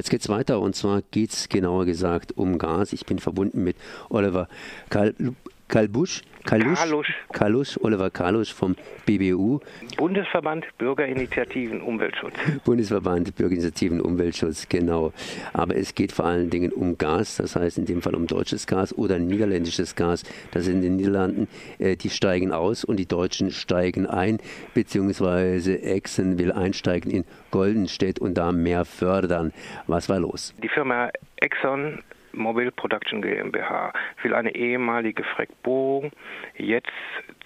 Jetzt geht es weiter und zwar geht es genauer gesagt um Gas. Ich bin verbunden mit Oliver Kal Kalbusch, Kalusch, Kalusch. Kalusch, Oliver Kalusch vom BBU. Bundesverband Bürgerinitiativen Umweltschutz. Bundesverband Bürgerinitiativen Umweltschutz, genau. Aber es geht vor allen Dingen um Gas, das heißt in dem Fall um deutsches Gas oder niederländisches Gas. Das in den Niederlanden, äh, die steigen aus und die Deutschen steigen ein, beziehungsweise Exxon will einsteigen in Goldenstedt und da mehr fördern. Was war los? Die Firma Exxon Mobile Production GmbH will eine ehemalige Freckbohrung jetzt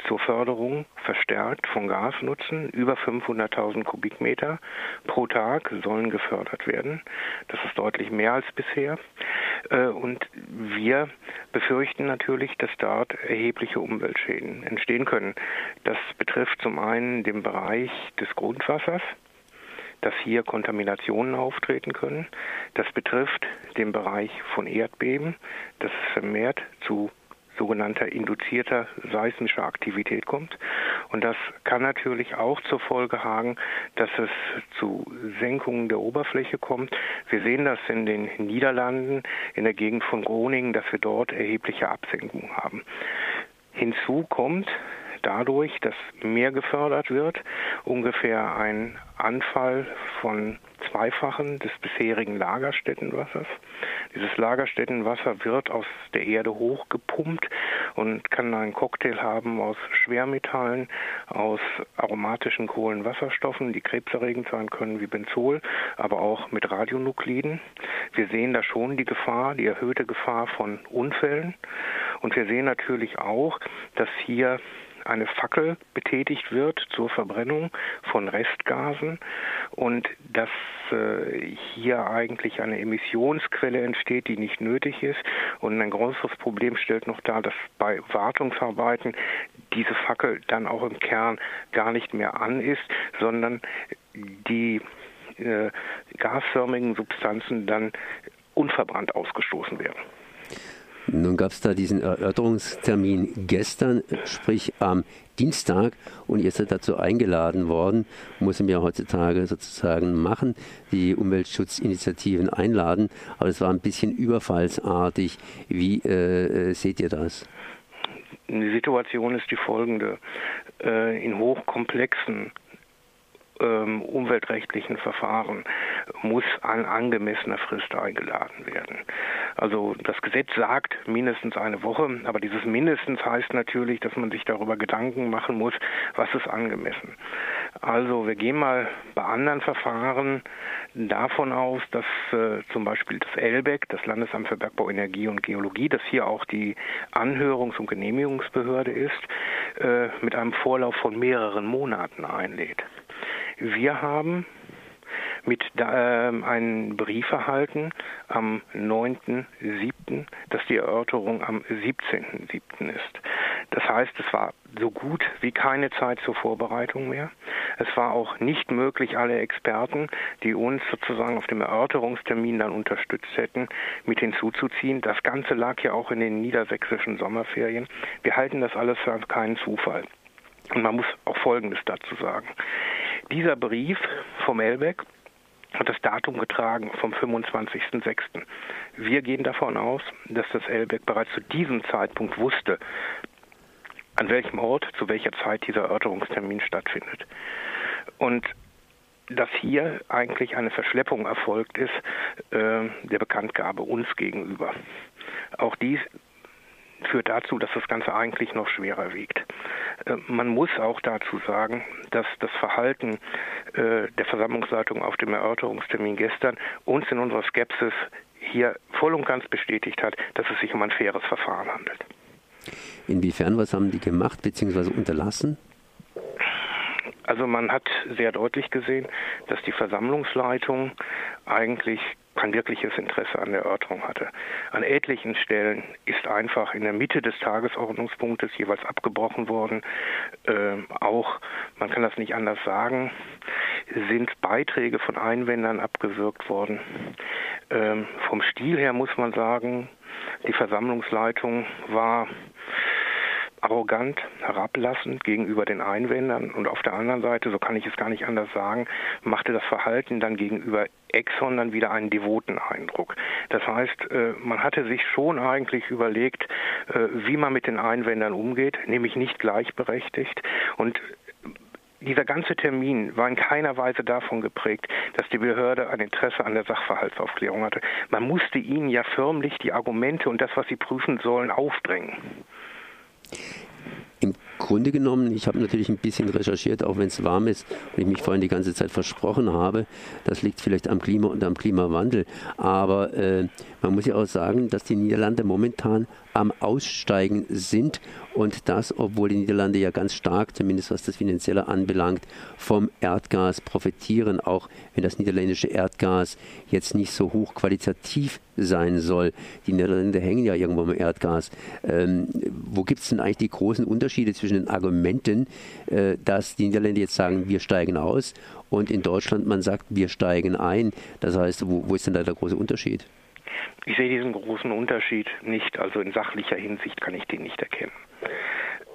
zur Förderung verstärkt von Gas nutzen. Über 500.000 Kubikmeter pro Tag sollen gefördert werden. Das ist deutlich mehr als bisher. Äh, und wir befürchten natürlich, dass dort erhebliche Umweltschäden entstehen können. Das betrifft zum einen den Bereich des Grundwassers dass hier Kontaminationen auftreten können. Das betrifft den Bereich von Erdbeben, dass es vermehrt zu sogenannter induzierter seismischer Aktivität kommt. Und das kann natürlich auch zur Folge haben, dass es zu Senkungen der Oberfläche kommt. Wir sehen das in den Niederlanden, in der Gegend von Groningen, dass wir dort erhebliche Absenkungen haben. Hinzu kommt, dadurch, dass mehr gefördert wird, ungefähr ein Anfall von Zweifachen des bisherigen Lagerstättenwassers. Dieses Lagerstättenwasser wird aus der Erde hochgepumpt und kann einen Cocktail haben aus Schwermetallen, aus aromatischen Kohlenwasserstoffen, die krebserregend sein können wie Benzol, aber auch mit Radionukliden. Wir sehen da schon die Gefahr, die erhöhte Gefahr von Unfällen. Und wir sehen natürlich auch, dass hier eine Fackel betätigt wird zur Verbrennung von Restgasen und dass äh, hier eigentlich eine Emissionsquelle entsteht, die nicht nötig ist. Und ein größeres Problem stellt noch dar, dass bei Wartungsarbeiten diese Fackel dann auch im Kern gar nicht mehr an ist, sondern die äh, gasförmigen Substanzen dann unverbrannt ausgestoßen werden. Nun gab es da diesen Erörterungstermin gestern, sprich am Dienstag, und ihr seid dazu eingeladen worden, muss man ja heutzutage sozusagen machen, die Umweltschutzinitiativen einladen, aber es war ein bisschen überfallsartig. Wie äh, äh seht ihr das? Die Situation ist die folgende. Äh, in hochkomplexen ähm, umweltrechtlichen Verfahren muss an angemessener Frist eingeladen werden. Also das Gesetz sagt mindestens eine Woche, aber dieses mindestens heißt natürlich, dass man sich darüber Gedanken machen muss, was ist angemessen. Also wir gehen mal bei anderen Verfahren davon aus, dass äh, zum Beispiel das LBEC, das Landesamt für Bergbau, Energie und Geologie, das hier auch die Anhörungs- und Genehmigungsbehörde ist, äh, mit einem Vorlauf von mehreren Monaten einlädt. Wir haben mit äh, einen Brief erhalten am 9.7., dass die Erörterung am 17.7. ist. Das heißt, es war so gut wie keine Zeit zur Vorbereitung mehr. Es war auch nicht möglich, alle Experten, die uns sozusagen auf dem Erörterungstermin dann unterstützt hätten, mit hinzuzuziehen. Das Ganze lag ja auch in den niedersächsischen Sommerferien. Wir halten das alles für keinen Zufall. Und man muss auch Folgendes dazu sagen. Dieser Brief vom Elbeck hat das Datum getragen vom 25.06. Wir gehen davon aus, dass das Elbeck bereits zu diesem Zeitpunkt wusste, an welchem Ort, zu welcher Zeit dieser Erörterungstermin stattfindet. Und dass hier eigentlich eine Verschleppung erfolgt ist äh, der Bekanntgabe uns gegenüber. Auch dies führt dazu, dass das Ganze eigentlich noch schwerer wiegt. Äh, man muss auch dazu sagen, dass das Verhalten äh, der Versammlungsleitung auf dem Erörterungstermin gestern uns in unserer Skepsis hier voll und ganz bestätigt hat, dass es sich um ein faires Verfahren handelt. Inwiefern, was haben die gemacht bzw. unterlassen? Also man hat sehr deutlich gesehen, dass die Versammlungsleitung eigentlich kein wirkliches Interesse an der Erörterung hatte. An etlichen Stellen ist einfach in der Mitte des Tagesordnungspunktes jeweils abgebrochen worden. Äh, auch, man kann das nicht anders sagen, sind Beiträge von Einwändern abgewürgt worden. Ähm, vom Stil her muss man sagen, die Versammlungsleitung war arrogant, herablassend gegenüber den Einwändern und auf der anderen Seite, so kann ich es gar nicht anders sagen, machte das Verhalten dann gegenüber Exxon dann wieder einen devoten Eindruck. Das heißt, äh, man hatte sich schon eigentlich überlegt, äh, wie man mit den Einwändern umgeht, nämlich nicht gleichberechtigt. Und dieser ganze Termin war in keiner Weise davon geprägt, dass die Behörde ein Interesse an der Sachverhaltsaufklärung hatte. Man musste ihnen ja förmlich die Argumente und das, was sie prüfen sollen, aufdrängen. Grunde genommen, ich habe natürlich ein bisschen recherchiert, auch wenn es warm ist und ich mich vorhin die ganze Zeit versprochen habe. Das liegt vielleicht am Klima und am Klimawandel. Aber äh, man muss ja auch sagen, dass die Niederlande momentan am Aussteigen sind und das, obwohl die Niederlande ja ganz stark, zumindest was das Finanzielle anbelangt, vom Erdgas profitieren, auch wenn das niederländische Erdgas jetzt nicht so hochqualitativ sein soll. Die Niederlande hängen ja irgendwo am Erdgas. Ähm, wo gibt es denn eigentlich die großen Unterschiede zwischen den Argumenten, äh, dass die Niederländer jetzt sagen, wir steigen aus und in Deutschland man sagt, wir steigen ein? Das heißt, wo, wo ist denn da der große Unterschied? Ich sehe diesen großen Unterschied nicht, also in sachlicher Hinsicht kann ich den nicht erkennen.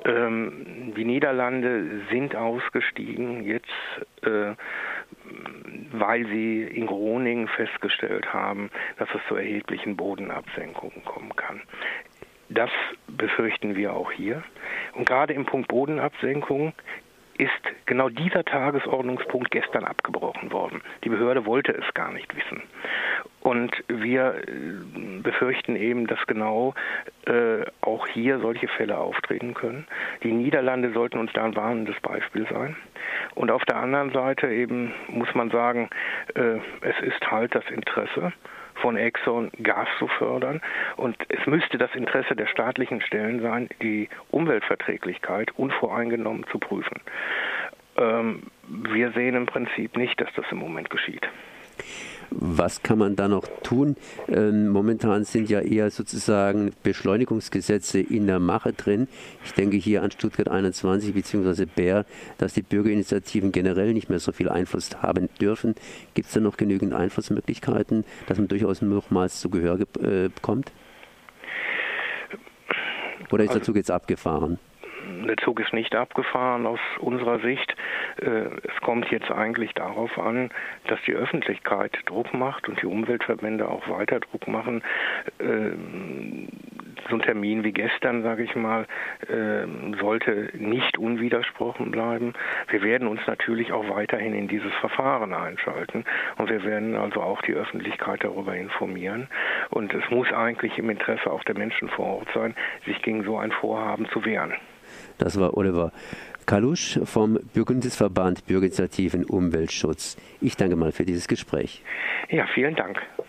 Ähm, die Niederlande sind ausgestiegen jetzt, äh, weil sie in Groningen festgestellt haben, dass es zu erheblichen Bodenabsenkungen kommen kann. Das befürchten wir auch hier. Und gerade im Punkt Bodenabsenkung ist genau dieser Tagesordnungspunkt gestern abgebrochen worden. Die Behörde wollte es gar nicht wissen. Und wir äh, befürchten eben, dass genau äh, auch hier solche Fälle auftreten können. Die Niederlande sollten uns da ein warnendes Beispiel sein. Und auf der anderen Seite eben muss man sagen, äh, es ist halt das Interesse von Exxon Gas zu fördern. Und es müsste das Interesse der staatlichen Stellen sein, die Umweltverträglichkeit unvoreingenommen zu prüfen. Ähm, wir sehen im Prinzip nicht, dass das im Moment geschieht. Was kann man da noch tun? Ähm, momentan sind ja eher sozusagen Beschleunigungsgesetze in der Mache drin. Ich denke hier an Stuttgart 21 bzw. Bär, dass die Bürgerinitiativen generell nicht mehr so viel Einfluss haben dürfen. Gibt es da noch genügend Einflussmöglichkeiten, dass man durchaus nochmals zu Gehör äh, bekommt? Oder ist der Zug jetzt abgefahren? Der Zug ist nicht abgefahren aus unserer Sicht. Äh, es kommt jetzt eigentlich darauf an, dass die Öffentlichkeit Druck macht und die Umweltverbände auch weiter Druck machen. Äh, so ein Termin wie gestern, sage ich mal, äh, sollte nicht unwidersprochen bleiben. Wir werden uns natürlich auch weiterhin in dieses Verfahren einschalten und wir werden also auch die Öffentlichkeit darüber informieren. Und es muss eigentlich im Interesse auch der Menschen vor Ort sein, sich gegen so ein Vorhaben zu wehren. Das war Oliver Kalusch vom Bundesverband Bürgerinitiativen Umweltschutz. Ich danke mal für dieses Gespräch. Ja, vielen Dank.